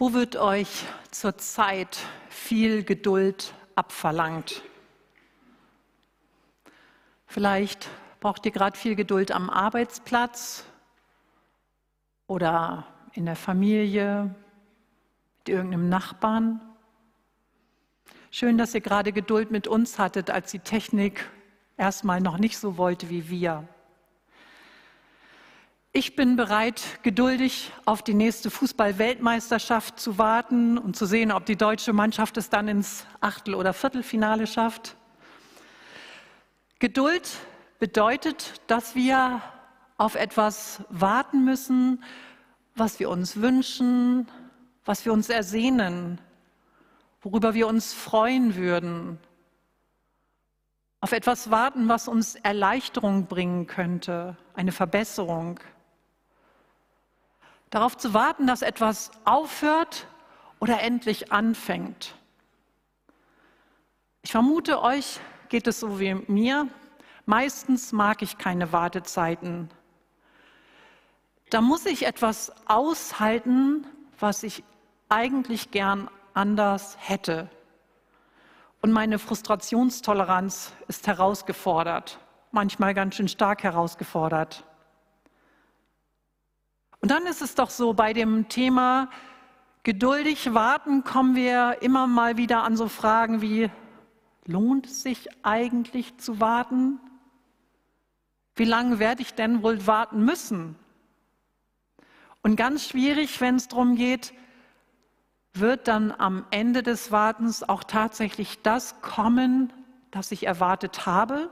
Wo wird euch zurzeit viel Geduld abverlangt? Vielleicht braucht ihr gerade viel Geduld am Arbeitsplatz oder in der Familie, mit irgendeinem Nachbarn. Schön, dass ihr gerade Geduld mit uns hattet, als die Technik erstmal noch nicht so wollte wie wir. Ich bin bereit, geduldig auf die nächste Fußball-Weltmeisterschaft zu warten und zu sehen, ob die deutsche Mannschaft es dann ins Achtel- oder Viertelfinale schafft. Geduld bedeutet, dass wir auf etwas warten müssen, was wir uns wünschen, was wir uns ersehnen, worüber wir uns freuen würden. Auf etwas warten, was uns Erleichterung bringen könnte, eine Verbesserung. Darauf zu warten, dass etwas aufhört oder endlich anfängt. Ich vermute, euch geht es so wie mir. Meistens mag ich keine Wartezeiten. Da muss ich etwas aushalten, was ich eigentlich gern anders hätte. Und meine Frustrationstoleranz ist herausgefordert, manchmal ganz schön stark herausgefordert. Und dann ist es doch so, bei dem Thema geduldig warten kommen wir immer mal wieder an so Fragen wie, lohnt es sich eigentlich zu warten? Wie lange werde ich denn wohl warten müssen? Und ganz schwierig, wenn es darum geht, wird dann am Ende des Wartens auch tatsächlich das kommen, das ich erwartet habe?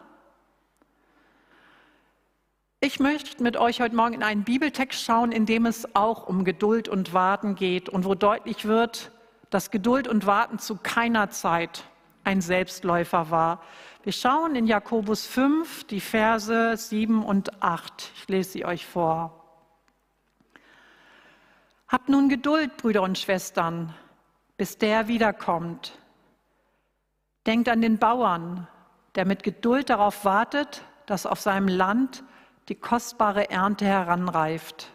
Ich möchte mit euch heute Morgen in einen Bibeltext schauen, in dem es auch um Geduld und Warten geht und wo deutlich wird, dass Geduld und Warten zu keiner Zeit ein Selbstläufer war. Wir schauen in Jakobus 5 die Verse 7 und 8. Ich lese sie euch vor. Habt nun Geduld, Brüder und Schwestern, bis der wiederkommt. Denkt an den Bauern, der mit Geduld darauf wartet, dass auf seinem Land die kostbare Ernte heranreift.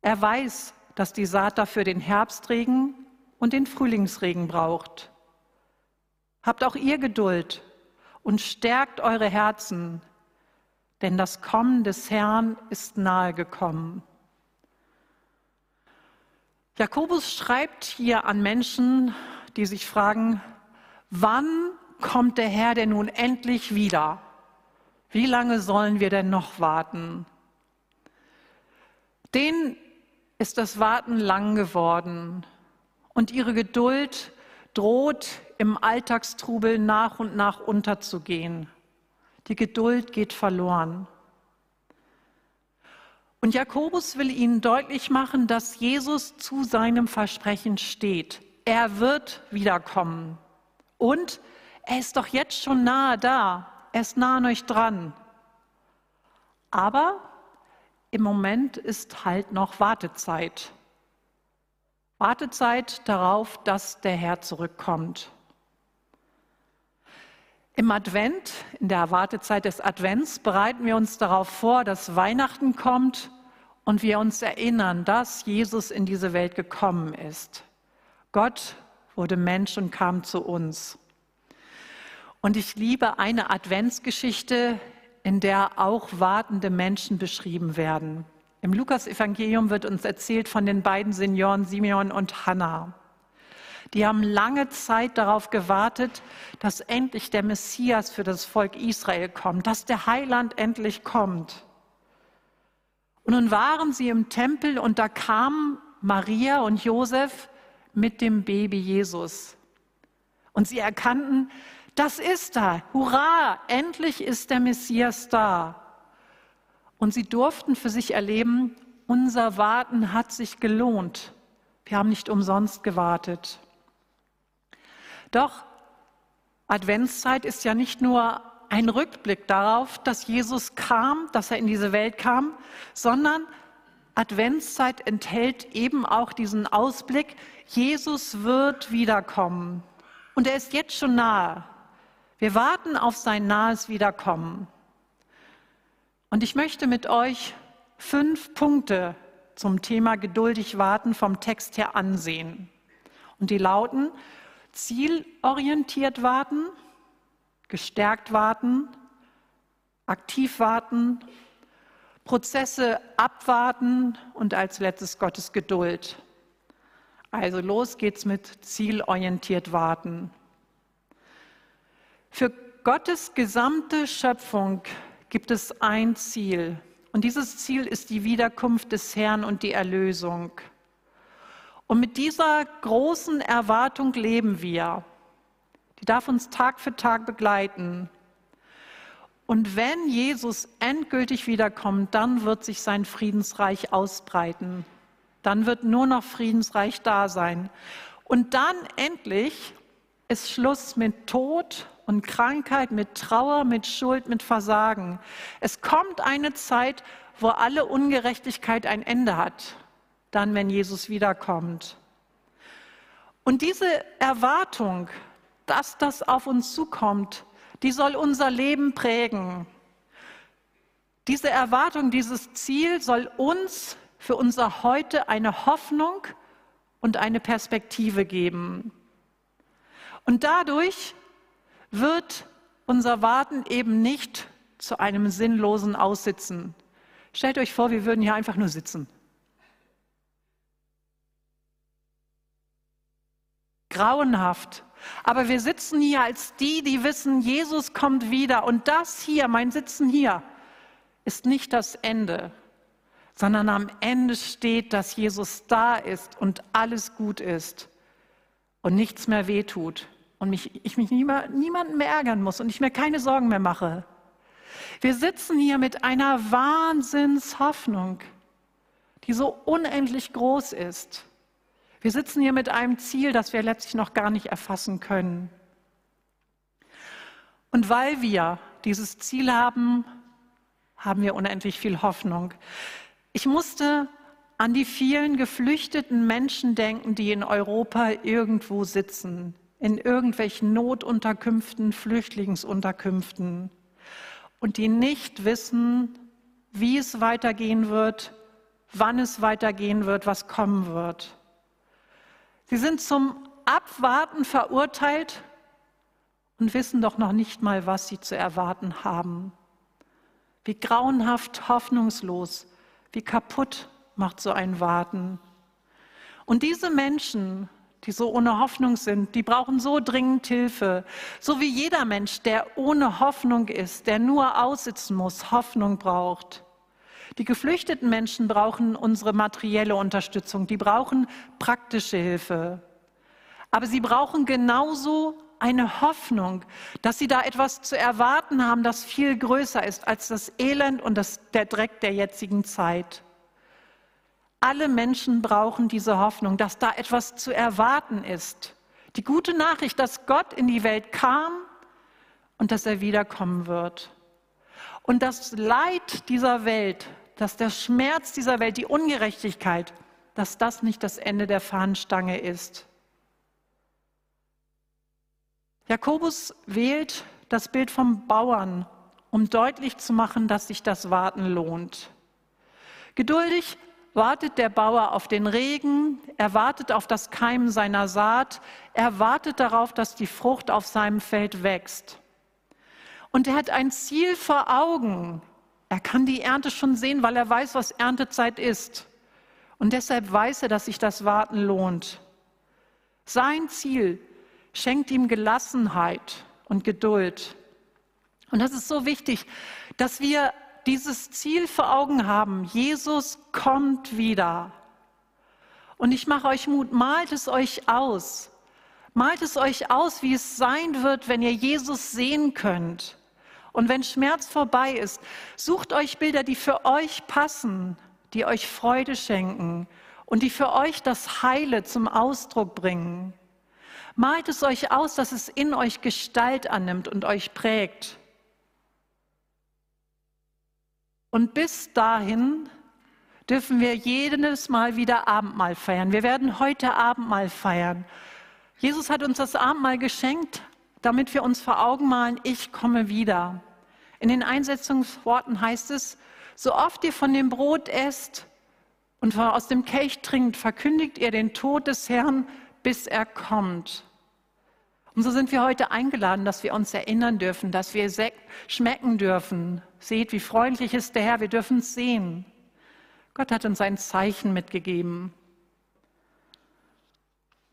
Er weiß, dass die Saat dafür den Herbstregen und den Frühlingsregen braucht. Habt auch ihr Geduld und stärkt eure Herzen, denn das Kommen des Herrn ist nahe gekommen. Jakobus schreibt hier an Menschen, die sich fragen, wann kommt der Herr denn nun endlich wieder? Wie lange sollen wir denn noch warten? Denen ist das Warten lang geworden und ihre Geduld droht im Alltagstrubel nach und nach unterzugehen. Die Geduld geht verloren. Und Jakobus will ihnen deutlich machen, dass Jesus zu seinem Versprechen steht. Er wird wiederkommen. Und er ist doch jetzt schon nahe da er ist nah an euch dran. Aber im Moment ist halt noch Wartezeit. Wartezeit darauf, dass der Herr zurückkommt. Im Advent, in der Wartezeit des Advents, bereiten wir uns darauf vor, dass Weihnachten kommt und wir uns erinnern, dass Jesus in diese Welt gekommen ist. Gott wurde Mensch und kam zu uns. Und ich liebe eine Adventsgeschichte, in der auch wartende Menschen beschrieben werden. Im Lukas-Evangelium wird uns erzählt von den beiden Senioren Simeon und Hannah. Die haben lange Zeit darauf gewartet, dass endlich der Messias für das Volk Israel kommt, dass der Heiland endlich kommt. Und nun waren sie im Tempel und da kamen Maria und Josef mit dem Baby Jesus. Und sie erkannten, das ist da. Hurra, endlich ist der Messias da. Und sie durften für sich erleben, unser Warten hat sich gelohnt. Wir haben nicht umsonst gewartet. Doch Adventszeit ist ja nicht nur ein Rückblick darauf, dass Jesus kam, dass er in diese Welt kam, sondern Adventszeit enthält eben auch diesen Ausblick, Jesus wird wiederkommen. Und er ist jetzt schon nahe. Wir warten auf sein nahes Wiederkommen. Und ich möchte mit euch fünf Punkte zum Thema geduldig warten vom Text her ansehen. Und die lauten zielorientiert warten, gestärkt warten, aktiv warten, Prozesse abwarten und als letztes Gottes Geduld. Also los geht's mit zielorientiert warten. Für Gottes gesamte Schöpfung gibt es ein Ziel. Und dieses Ziel ist die Wiederkunft des Herrn und die Erlösung. Und mit dieser großen Erwartung leben wir. Die darf uns Tag für Tag begleiten. Und wenn Jesus endgültig wiederkommt, dann wird sich sein Friedensreich ausbreiten. Dann wird nur noch Friedensreich da sein. Und dann endlich ist Schluss mit Tod und Krankheit, mit Trauer, mit Schuld, mit Versagen. Es kommt eine Zeit, wo alle Ungerechtigkeit ein Ende hat, dann wenn Jesus wiederkommt. Und diese Erwartung, dass das auf uns zukommt, die soll unser Leben prägen. Diese Erwartung, dieses Ziel soll uns für unser Heute eine Hoffnung und eine Perspektive geben. Und dadurch wird unser Warten eben nicht zu einem sinnlosen Aussitzen. Stellt euch vor, wir würden hier einfach nur sitzen. Grauenhaft. Aber wir sitzen hier als die, die wissen, Jesus kommt wieder. Und das hier, mein Sitzen hier, ist nicht das Ende, sondern am Ende steht, dass Jesus da ist und alles gut ist und nichts mehr wehtut und mich, ich mich niemanden mehr ärgern muss und ich mir keine Sorgen mehr mache. Wir sitzen hier mit einer Wahnsinnshoffnung, die so unendlich groß ist. Wir sitzen hier mit einem Ziel, das wir letztlich noch gar nicht erfassen können. Und weil wir dieses Ziel haben, haben wir unendlich viel Hoffnung. Ich musste an die vielen geflüchteten Menschen denken, die in Europa irgendwo sitzen, in irgendwelchen Notunterkünften, Flüchtlingsunterkünften und die nicht wissen, wie es weitergehen wird, wann es weitergehen wird, was kommen wird. Sie sind zum Abwarten verurteilt und wissen doch noch nicht mal, was sie zu erwarten haben. Wie grauenhaft hoffnungslos, wie kaputt macht so ein Warten. Und diese Menschen, die so ohne Hoffnung sind, die brauchen so dringend Hilfe. So wie jeder Mensch, der ohne Hoffnung ist, der nur aussitzen muss, Hoffnung braucht. Die geflüchteten Menschen brauchen unsere materielle Unterstützung, die brauchen praktische Hilfe. Aber sie brauchen genauso eine Hoffnung, dass sie da etwas zu erwarten haben, das viel größer ist als das Elend und das, der Dreck der jetzigen Zeit. Alle Menschen brauchen diese Hoffnung, dass da etwas zu erwarten ist. Die gute Nachricht, dass Gott in die Welt kam und dass er wiederkommen wird. Und das Leid dieser Welt dass der Schmerz dieser Welt, die Ungerechtigkeit, dass das nicht das Ende der Fahnenstange ist. Jakobus wählt das Bild vom Bauern, um deutlich zu machen, dass sich das Warten lohnt. Geduldig wartet der Bauer auf den Regen, er wartet auf das Keimen seiner Saat, er wartet darauf, dass die Frucht auf seinem Feld wächst. Und er hat ein Ziel vor Augen. Er kann die Ernte schon sehen, weil er weiß, was Erntezeit ist. Und deshalb weiß er, dass sich das Warten lohnt. Sein Ziel schenkt ihm Gelassenheit und Geduld. Und das ist so wichtig, dass wir dieses Ziel vor Augen haben. Jesus kommt wieder. Und ich mache euch Mut, malt es euch aus. Malt es euch aus, wie es sein wird, wenn ihr Jesus sehen könnt. Und wenn Schmerz vorbei ist, sucht euch Bilder, die für euch passen, die euch Freude schenken und die für euch das Heile zum Ausdruck bringen. Malt es euch aus, dass es in euch Gestalt annimmt und euch prägt. Und bis dahin dürfen wir jedes Mal wieder Abendmahl feiern. Wir werden heute Abendmahl feiern. Jesus hat uns das Abendmahl geschenkt, damit wir uns vor Augen malen, ich komme wieder. In den Einsetzungsworten heißt es, so oft ihr von dem Brot esst und aus dem Kelch trinkt, verkündigt ihr den Tod des Herrn, bis er kommt. Und so sind wir heute eingeladen, dass wir uns erinnern dürfen, dass wir schmecken dürfen. Seht, wie freundlich ist der Herr, wir dürfen es sehen. Gott hat uns ein Zeichen mitgegeben.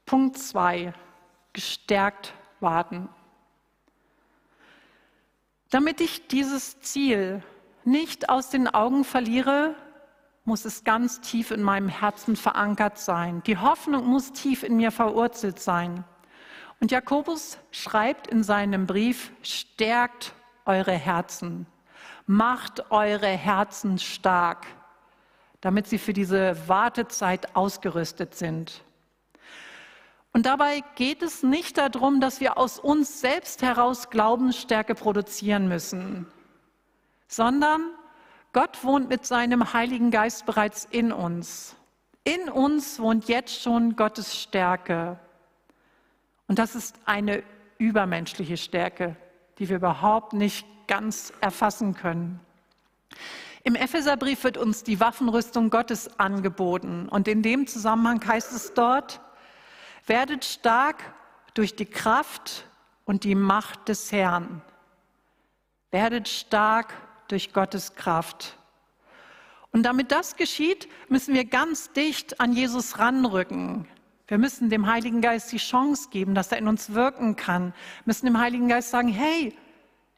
Punkt 2. Gestärkt warten. Damit ich dieses Ziel nicht aus den Augen verliere, muss es ganz tief in meinem Herzen verankert sein. Die Hoffnung muss tief in mir verwurzelt sein. Und Jakobus schreibt in seinem Brief, stärkt eure Herzen, macht eure Herzen stark, damit sie für diese Wartezeit ausgerüstet sind. Und dabei geht es nicht darum, dass wir aus uns selbst heraus Glaubensstärke produzieren müssen, sondern Gott wohnt mit seinem Heiligen Geist bereits in uns. In uns wohnt jetzt schon Gottes Stärke. Und das ist eine übermenschliche Stärke, die wir überhaupt nicht ganz erfassen können. Im Epheserbrief wird uns die Waffenrüstung Gottes angeboten. Und in dem Zusammenhang heißt es dort, werdet stark durch die Kraft und die Macht des Herrn. Werdet stark durch Gottes Kraft. Und damit das geschieht, müssen wir ganz dicht an Jesus ranrücken. Wir müssen dem Heiligen Geist die Chance geben, dass er in uns wirken kann. Wir müssen dem Heiligen Geist sagen, hey,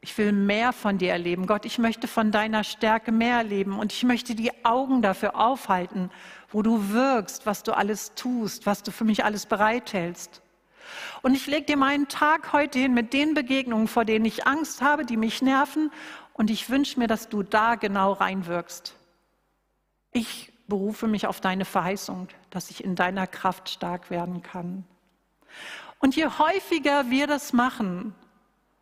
ich will mehr von dir erleben. Gott, ich möchte von deiner Stärke mehr erleben und ich möchte die Augen dafür aufhalten, wo du wirkst, was du alles tust, was du für mich alles bereithältst. Und ich lege dir meinen Tag heute hin mit den Begegnungen, vor denen ich Angst habe, die mich nerven und ich wünsche mir, dass du da genau reinwirkst. Ich berufe mich auf deine Verheißung, dass ich in deiner Kraft stark werden kann. Und je häufiger wir das machen,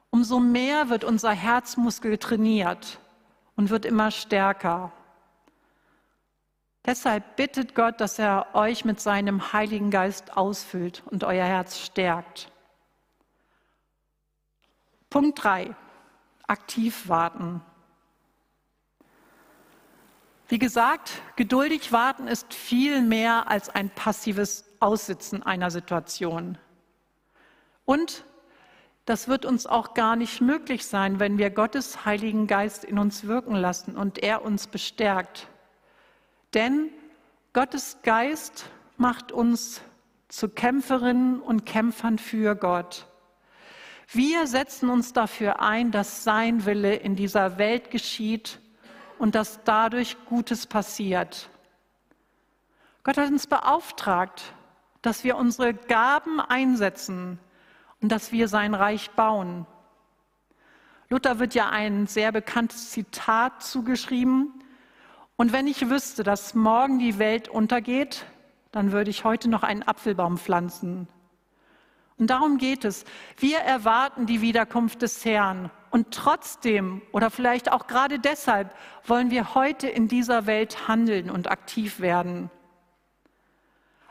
umso mehr wird unser Herzmuskel trainiert und wird immer stärker. Deshalb bittet Gott, dass er euch mit seinem Heiligen Geist ausfüllt und euer Herz stärkt. Punkt 3 aktiv warten. Wie gesagt, geduldig warten ist viel mehr als ein passives Aussitzen einer Situation. Und das wird uns auch gar nicht möglich sein, wenn wir Gottes Heiligen Geist in uns wirken lassen und er uns bestärkt. Denn Gottes Geist macht uns zu Kämpferinnen und Kämpfern für Gott. Wir setzen uns dafür ein, dass sein Wille in dieser Welt geschieht und dass dadurch Gutes passiert. Gott hat uns beauftragt, dass wir unsere Gaben einsetzen und dass wir sein Reich bauen. Luther wird ja ein sehr bekanntes Zitat zugeschrieben. Und wenn ich wüsste, dass morgen die Welt untergeht, dann würde ich heute noch einen Apfelbaum pflanzen. Und darum geht es. Wir erwarten die Wiederkunft des Herrn. Und trotzdem oder vielleicht auch gerade deshalb wollen wir heute in dieser Welt handeln und aktiv werden.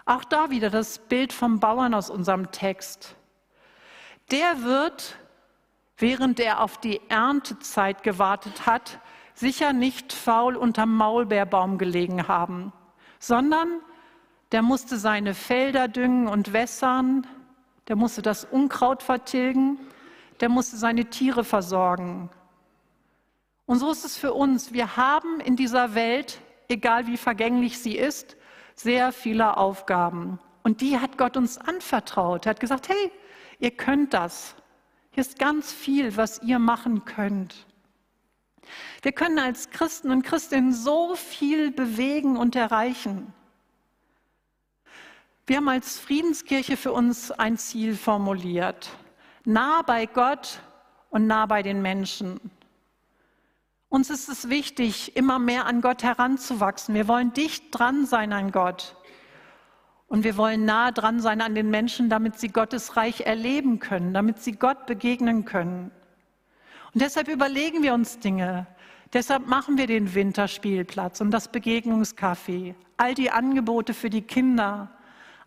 Auch da wieder das Bild vom Bauern aus unserem Text. Der wird, während er auf die Erntezeit gewartet hat, sicher nicht faul unterm Maulbeerbaum gelegen haben, sondern der musste seine Felder düngen und wässern, der musste das Unkraut vertilgen, der musste seine Tiere versorgen. Und so ist es für uns. Wir haben in dieser Welt, egal wie vergänglich sie ist, sehr viele Aufgaben. Und die hat Gott uns anvertraut. Er hat gesagt, hey, ihr könnt das. Hier ist ganz viel, was ihr machen könnt. Wir können als Christen und Christinnen so viel bewegen und erreichen. Wir haben als Friedenskirche für uns ein Ziel formuliert. Nah bei Gott und nah bei den Menschen. Uns ist es wichtig, immer mehr an Gott heranzuwachsen. Wir wollen dicht dran sein an Gott. Und wir wollen nah dran sein an den Menschen, damit sie Gottes Reich erleben können, damit sie Gott begegnen können. Und deshalb überlegen wir uns Dinge. Deshalb machen wir den Winterspielplatz und das Begegnungscafé, all die Angebote für die Kinder,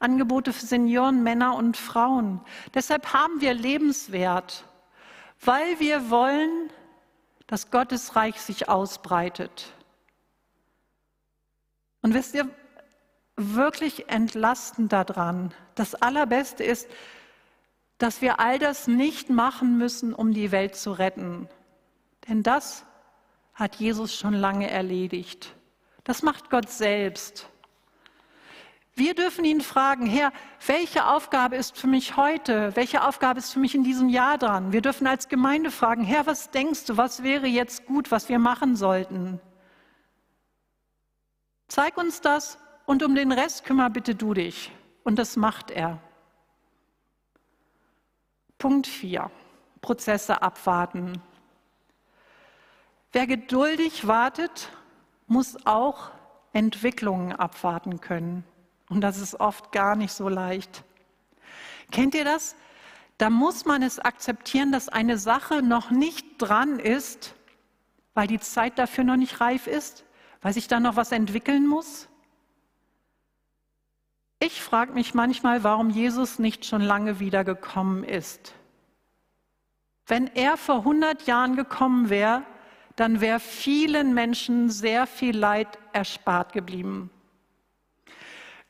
Angebote für Senioren, Männer und Frauen. Deshalb haben wir Lebenswert, weil wir wollen, dass Gottes Reich sich ausbreitet. Und wisst ihr, wirklich entlastend daran. Das Allerbeste ist, dass wir all das nicht machen müssen, um die Welt zu retten. Denn das hat Jesus schon lange erledigt. Das macht Gott selbst. Wir dürfen ihn fragen, Herr, welche Aufgabe ist für mich heute? Welche Aufgabe ist für mich in diesem Jahr dran? Wir dürfen als Gemeinde fragen, Herr, was denkst du, was wäre jetzt gut, was wir machen sollten? Zeig uns das und um den Rest kümmer bitte du dich. Und das macht er. Punkt 4. Prozesse abwarten. Wer geduldig wartet, muss auch Entwicklungen abwarten können. Und das ist oft gar nicht so leicht. Kennt ihr das? Da muss man es akzeptieren, dass eine Sache noch nicht dran ist, weil die Zeit dafür noch nicht reif ist, weil sich da noch was entwickeln muss. Ich frage mich manchmal, warum Jesus nicht schon lange wieder gekommen ist. Wenn er vor 100 Jahren gekommen wäre, dann wäre vielen Menschen sehr viel Leid erspart geblieben.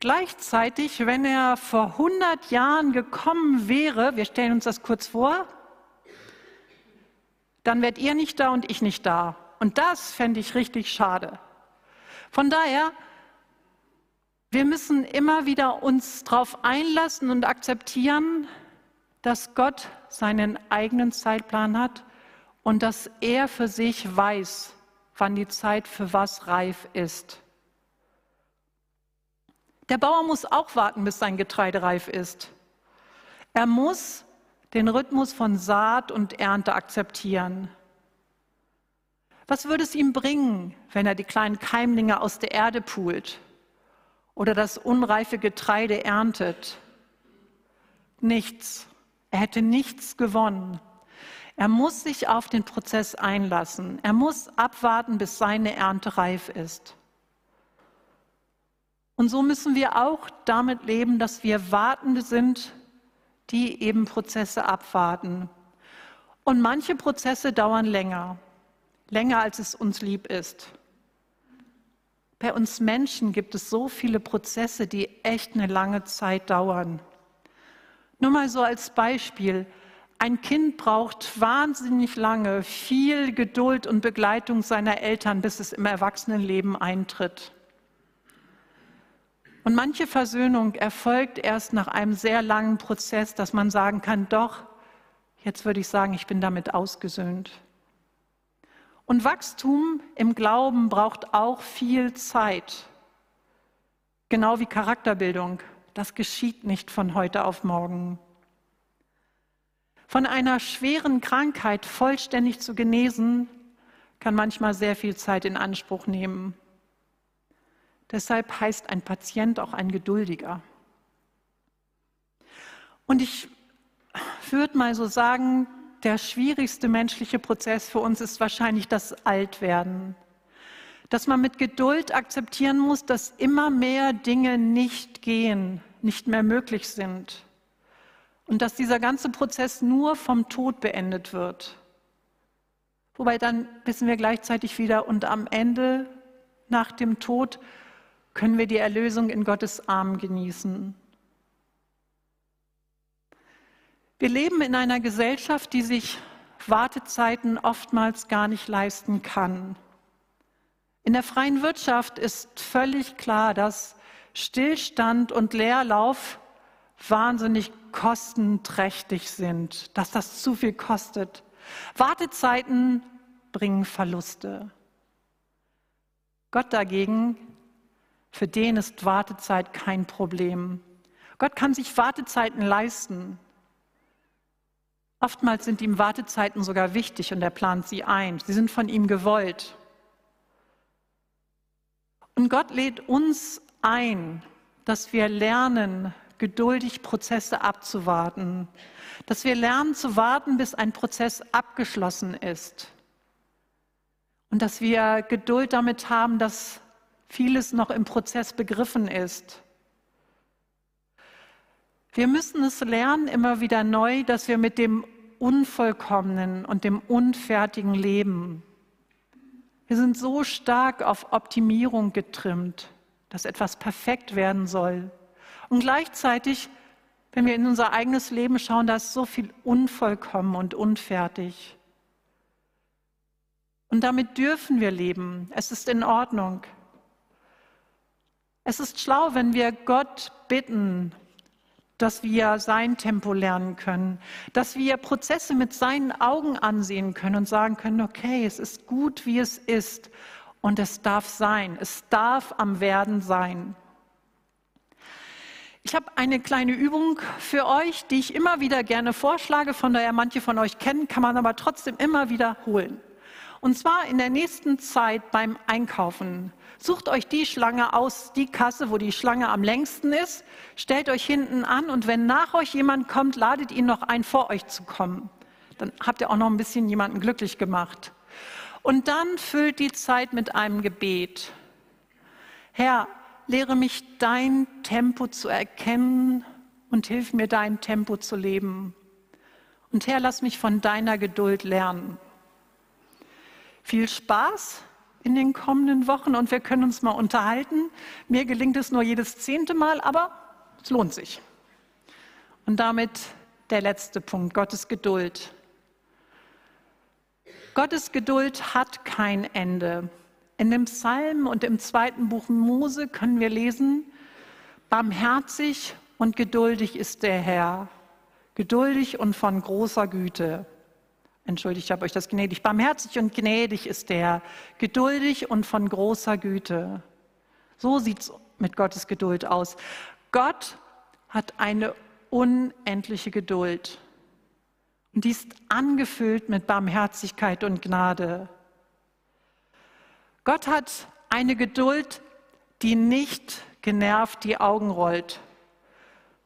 Gleichzeitig, wenn er vor 100 Jahren gekommen wäre, wir stellen uns das kurz vor, dann wärt ihr nicht da und ich nicht da. Und das fände ich richtig schade. Von daher wir müssen immer wieder uns darauf einlassen und akzeptieren, dass Gott seinen eigenen Zeitplan hat und dass er für sich weiß, wann die Zeit für was reif ist. Der Bauer muss auch warten, bis sein Getreide reif ist. Er muss den Rhythmus von Saat und Ernte akzeptieren. Was würde es ihm bringen, wenn er die kleinen Keimlinge aus der Erde pult? oder das unreife Getreide erntet. Nichts. Er hätte nichts gewonnen. Er muss sich auf den Prozess einlassen. Er muss abwarten, bis seine Ernte reif ist. Und so müssen wir auch damit leben, dass wir Wartende sind, die eben Prozesse abwarten. Und manche Prozesse dauern länger, länger als es uns lieb ist. Bei uns Menschen gibt es so viele Prozesse, die echt eine lange Zeit dauern. Nur mal so als Beispiel. Ein Kind braucht wahnsinnig lange viel Geduld und Begleitung seiner Eltern, bis es im Erwachsenenleben eintritt. Und manche Versöhnung erfolgt erst nach einem sehr langen Prozess, dass man sagen kann, doch, jetzt würde ich sagen, ich bin damit ausgesöhnt. Und Wachstum im Glauben braucht auch viel Zeit, genau wie Charakterbildung. Das geschieht nicht von heute auf morgen. Von einer schweren Krankheit vollständig zu genesen, kann manchmal sehr viel Zeit in Anspruch nehmen. Deshalb heißt ein Patient auch ein Geduldiger. Und ich würde mal so sagen, der schwierigste menschliche Prozess für uns ist wahrscheinlich das Altwerden. Dass man mit Geduld akzeptieren muss, dass immer mehr Dinge nicht gehen, nicht mehr möglich sind. Und dass dieser ganze Prozess nur vom Tod beendet wird. Wobei dann wissen wir gleichzeitig wieder, und am Ende, nach dem Tod, können wir die Erlösung in Gottes Arm genießen. Wir leben in einer Gesellschaft, die sich Wartezeiten oftmals gar nicht leisten kann. In der freien Wirtschaft ist völlig klar, dass Stillstand und Leerlauf wahnsinnig kostenträchtig sind, dass das zu viel kostet. Wartezeiten bringen Verluste. Gott dagegen, für den ist Wartezeit kein Problem. Gott kann sich Wartezeiten leisten. Oftmals sind ihm Wartezeiten sogar wichtig und er plant sie ein. Sie sind von ihm gewollt. Und Gott lädt uns ein, dass wir lernen, geduldig Prozesse abzuwarten, dass wir lernen zu warten, bis ein Prozess abgeschlossen ist und dass wir Geduld damit haben, dass vieles noch im Prozess begriffen ist. Wir müssen es lernen immer wieder neu, dass wir mit dem Unvollkommenen und dem unfertigen Leben. Wir sind so stark auf Optimierung getrimmt, dass etwas perfekt werden soll. Und gleichzeitig, wenn wir in unser eigenes Leben schauen, da ist so viel unvollkommen und unfertig. Und damit dürfen wir leben. Es ist in Ordnung. Es ist schlau, wenn wir Gott bitten, dass wir sein Tempo lernen können, dass wir Prozesse mit seinen Augen ansehen können und sagen können, okay, es ist gut, wie es ist und es darf sein, es darf am Werden sein. Ich habe eine kleine Übung für euch, die ich immer wieder gerne vorschlage, von daher manche von euch kennen, kann man aber trotzdem immer wiederholen. Und zwar in der nächsten Zeit beim Einkaufen. Sucht euch die Schlange aus, die Kasse, wo die Schlange am längsten ist, stellt euch hinten an und wenn nach euch jemand kommt, ladet ihn noch ein, vor euch zu kommen. Dann habt ihr auch noch ein bisschen jemanden glücklich gemacht. Und dann füllt die Zeit mit einem Gebet. Herr, lehre mich dein Tempo zu erkennen und hilf mir dein Tempo zu leben. Und Herr, lass mich von deiner Geduld lernen. Viel Spaß in den kommenden Wochen und wir können uns mal unterhalten. Mir gelingt es nur jedes zehnte Mal, aber es lohnt sich. Und damit der letzte Punkt, Gottes Geduld. Gottes Geduld hat kein Ende. In dem Psalm und im zweiten Buch Mose können wir lesen, barmherzig und geduldig ist der Herr, geduldig und von großer Güte. Entschuldigt, ich habe euch das gnädig. Barmherzig und gnädig ist der, geduldig und von großer Güte. So sieht es mit Gottes Geduld aus. Gott hat eine unendliche Geduld. Und die ist angefüllt mit Barmherzigkeit und Gnade. Gott hat eine Geduld, die nicht genervt die Augen rollt.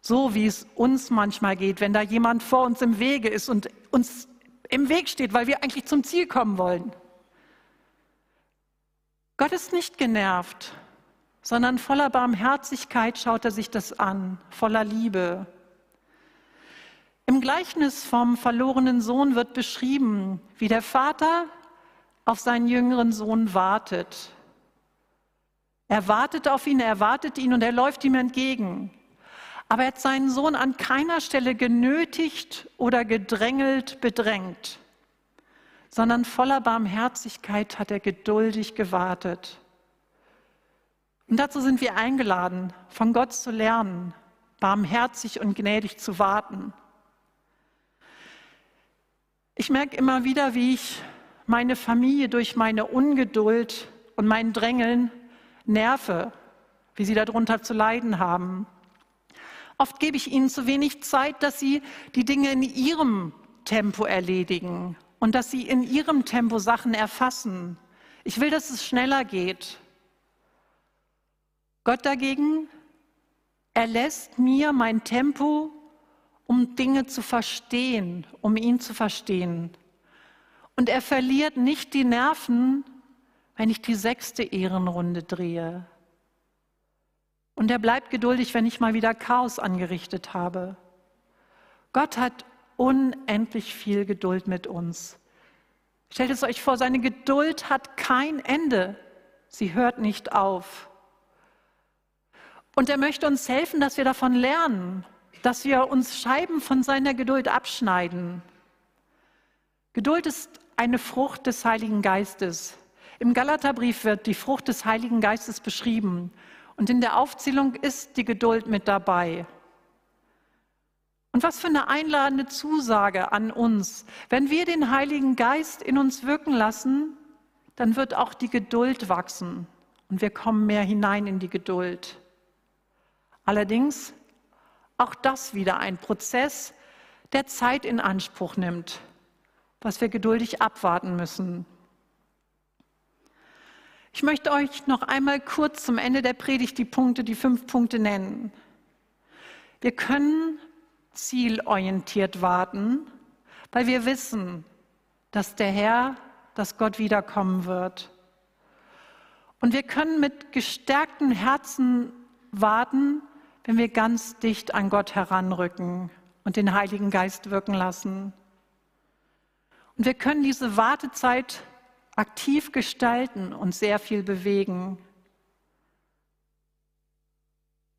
So wie es uns manchmal geht, wenn da jemand vor uns im Wege ist und uns im Weg steht, weil wir eigentlich zum Ziel kommen wollen. Gott ist nicht genervt, sondern voller Barmherzigkeit schaut er sich das an, voller Liebe. Im Gleichnis vom verlorenen Sohn wird beschrieben, wie der Vater auf seinen jüngeren Sohn wartet. Er wartet auf ihn, er wartet ihn und er läuft ihm entgegen. Aber er hat seinen Sohn an keiner Stelle genötigt oder gedrängelt, bedrängt, sondern voller Barmherzigkeit hat er geduldig gewartet. Und dazu sind wir eingeladen, von Gott zu lernen, barmherzig und gnädig zu warten. Ich merke immer wieder, wie ich meine Familie durch meine Ungeduld und mein Drängeln nerve, wie sie darunter zu leiden haben. Oft gebe ich ihnen zu wenig Zeit, dass sie die Dinge in ihrem Tempo erledigen und dass sie in ihrem Tempo Sachen erfassen. Ich will, dass es schneller geht. Gott dagegen erlässt mir mein Tempo um Dinge zu verstehen, um ihn zu verstehen. Und er verliert nicht die Nerven, wenn ich die sechste Ehrenrunde drehe. Und er bleibt geduldig, wenn ich mal wieder Chaos angerichtet habe. Gott hat unendlich viel Geduld mit uns. Stellt es euch vor, seine Geduld hat kein Ende. Sie hört nicht auf. Und er möchte uns helfen, dass wir davon lernen dass wir uns Scheiben von seiner Geduld abschneiden. Geduld ist eine Frucht des Heiligen Geistes. Im Galaterbrief wird die Frucht des Heiligen Geistes beschrieben und in der Aufzählung ist die Geduld mit dabei. Und was für eine einladende Zusage an uns. Wenn wir den Heiligen Geist in uns wirken lassen, dann wird auch die Geduld wachsen und wir kommen mehr hinein in die Geduld. Allerdings auch das wieder ein Prozess, der Zeit in Anspruch nimmt, was wir geduldig abwarten müssen. Ich möchte euch noch einmal kurz zum Ende der Predigt die Punkte, die fünf Punkte nennen. Wir können zielorientiert warten, weil wir wissen, dass der Herr, dass Gott wiederkommen wird. Und wir können mit gestärkten Herzen warten, wenn wir ganz dicht an Gott heranrücken und den Heiligen Geist wirken lassen. Und wir können diese Wartezeit aktiv gestalten und sehr viel bewegen.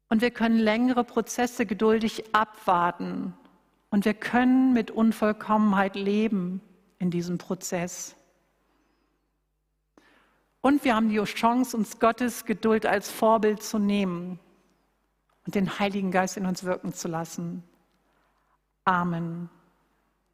Und wir können längere Prozesse geduldig abwarten. Und wir können mit Unvollkommenheit leben in diesem Prozess. Und wir haben die Chance, uns Gottes Geduld als Vorbild zu nehmen und den Heiligen Geist in uns wirken zu lassen. Amen.